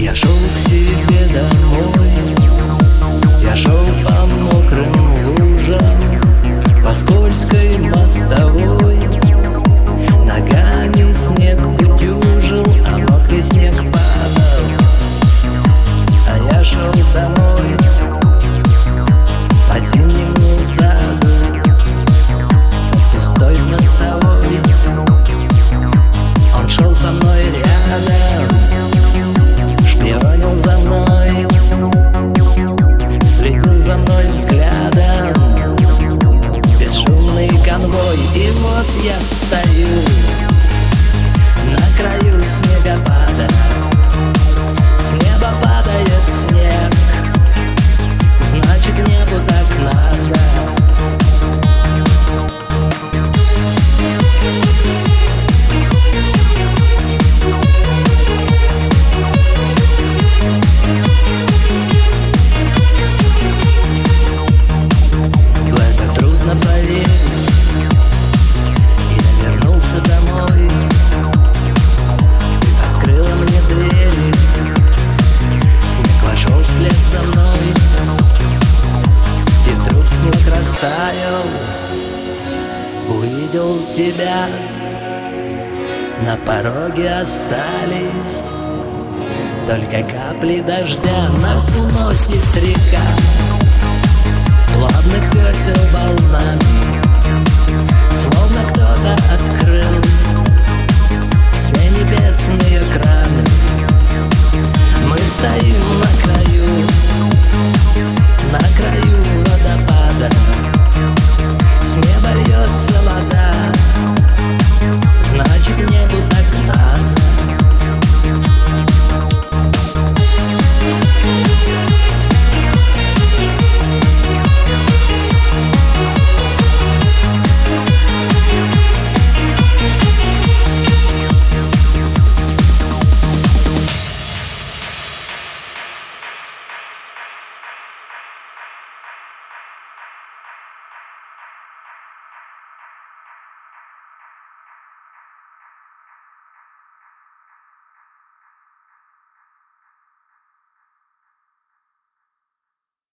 Я шел к себе домой. Я шел по мокрым растаял, увидел тебя, на пороге остались только капли дождя. Нас уносит река. Плавных весел волна.